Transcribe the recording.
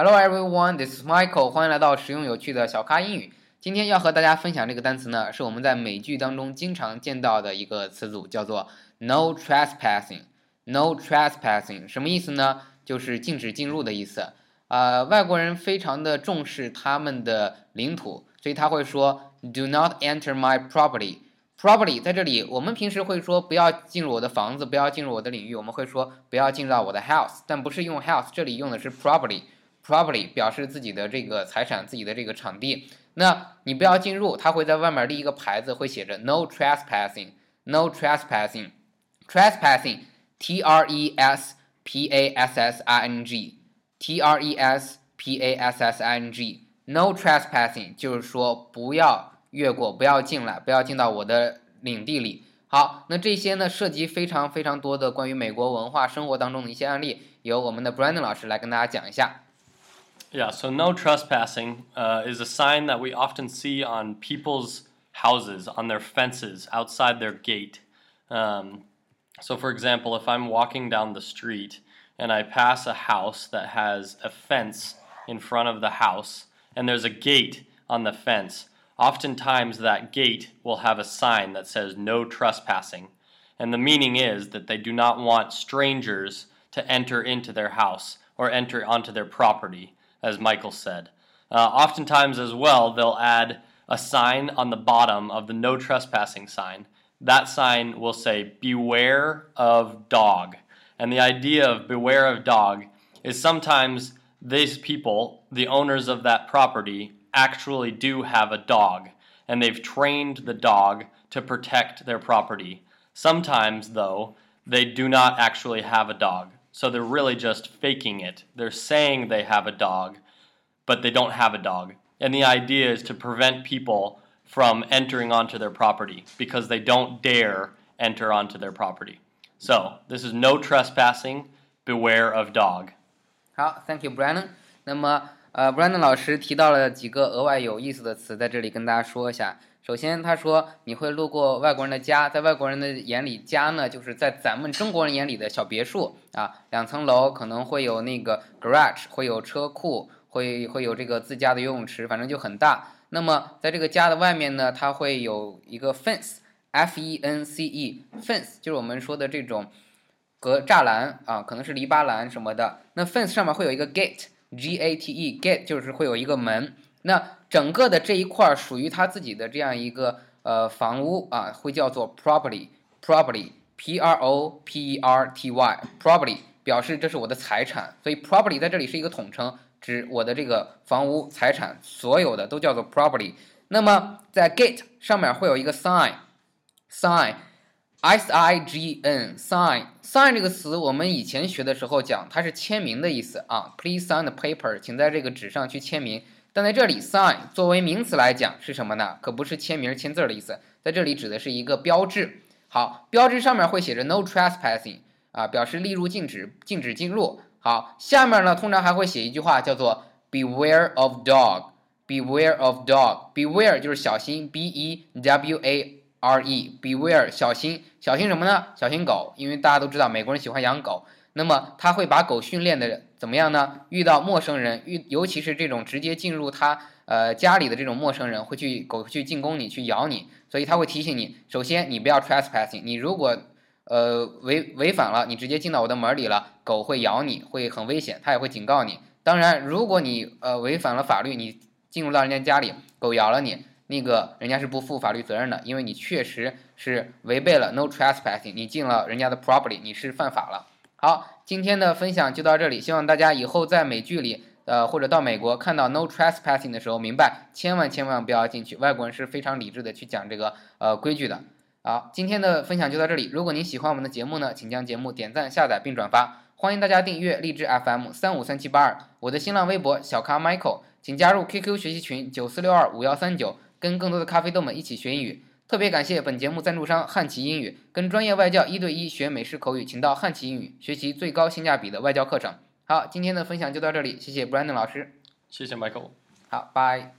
Hello everyone, this is Michael. 欢迎来到实用有趣的小咖英语。今天要和大家分享这个单词呢，是我们在美剧当中经常见到的一个词组，叫做 no trespassing。no trespassing 什么意思呢？就是禁止进入的意思。呃，外国人非常的重视他们的领土，所以他会说 do not enter my property。property 在这里，我们平时会说不要进入我的房子，不要进入我的领域，我们会说不要进入到我的 house，但不是用 house，这里用的是 property。Property 表示自己的这个财产，自己的这个场地。那你不要进入，它会在外面立一个牌子，会写着 no trespassing，no trespassing，trespassing，t r e s p a s s i n g，t r e s p a s s i n g，no trespassing 就是说不要越过，不要进来，不要进到我的领地里。好，那这些呢，涉及非常非常多的关于美国文化生活当中的一些案例，由我们的 Brandon 老师来跟大家讲一下。Yeah, so no trespassing uh, is a sign that we often see on people's houses, on their fences, outside their gate. Um, so, for example, if I'm walking down the street and I pass a house that has a fence in front of the house and there's a gate on the fence, oftentimes that gate will have a sign that says no trespassing. And the meaning is that they do not want strangers to enter into their house or enter onto their property as Michael said. Uh, oftentimes, as well, they'll add a sign on the bottom of the no trespassing sign. That sign will say, Beware of dog. And the idea of beware of dog is sometimes these people, the owners of that property, actually do have a dog, and they've trained the dog to protect their property. Sometimes, though, they do not actually have a dog. So they're really just faking it. They're saying they have a dog, but they don't have a dog. And the idea is to prevent people from entering onto their property because they don't dare enter onto their property. So this is no trespassing. Beware of dog. 好，Thank you, Brandon。那么， 呃，Brandon 老师提到了几个额外有意思的词，在这里跟大家说一下。首先，他说你会路过外国人的家，在外国人的眼里，家呢就是在咱们中国人眼里的小别墅啊，两层楼，可能会有那个 garage，会有车库，会会有这个自家的游泳池，反正就很大。那么在这个家的外面呢，它会有一个 fence，f e n c e，fence 就是我们说的这种隔栅栏啊，可能是篱笆栏什么的。那 fence 上面会有一个 gate gate gate 就是会有一个门。那整个的这一块属于他自己的这样一个呃房屋啊，会叫做 property，property，p r o p e r t y，property 表示这是我的财产，所以 property 在这里是一个统称，指我的这个房屋财产，所有的都叫做 property。那么在 gate 上面会有一个 sign sign sign，sign，sign 这个词我们以前学的时候讲它是签名的意思啊，please sign the paper，请在这个纸上去签名。但在这里，sign 作为名词来讲是什么呢？可不是签名签字的意思，在这里指的是一个标志。好，标志上面会写着 no trespassing 啊，表示例如禁止，禁止进入。好，下面呢通常还会写一句话，叫做 beware of dog，beware of dog，beware 就是小心，b e w a r e，beware 小心，小心什么呢？小心狗，因为大家都知道美国人喜欢养狗。那么他会把狗训练的怎么样呢？遇到陌生人，遇尤其是这种直接进入他呃家里的这种陌生人，会去狗去进攻你，去咬你，所以他会提醒你，首先你不要 trespassing，你如果呃违违反了，你直接进到我的门里了，狗会咬你，会很危险，他也会警告你。当然，如果你呃违反了法律，你进入到人家家里，狗咬了你，那个人家是不负法律责任的，因为你确实是违背了 no trespassing，你进了人家的 property，你是犯法了。好，今天的分享就到这里。希望大家以后在美剧里，呃，或者到美国看到 no trespassing 的时候，明白千万千万不要进去。外国人是非常理智的去讲这个呃规矩的。好，今天的分享就到这里。如果您喜欢我们的节目呢，请将节目点赞、下载并转发。欢迎大家订阅荔枝 FM 三五三七八二，我的新浪微博小咖 Michael，请加入 QQ 学习群九四六二五幺三九，跟更多的咖啡豆们一起学英语。特别感谢本节目赞助商汉奇英语，跟专业外教一对一学美式口语，请到汉奇英语学习最高性价比的外教课程。好，今天的分享就到这里，谢谢 Brandon 老师，谢谢 Michael，好，拜。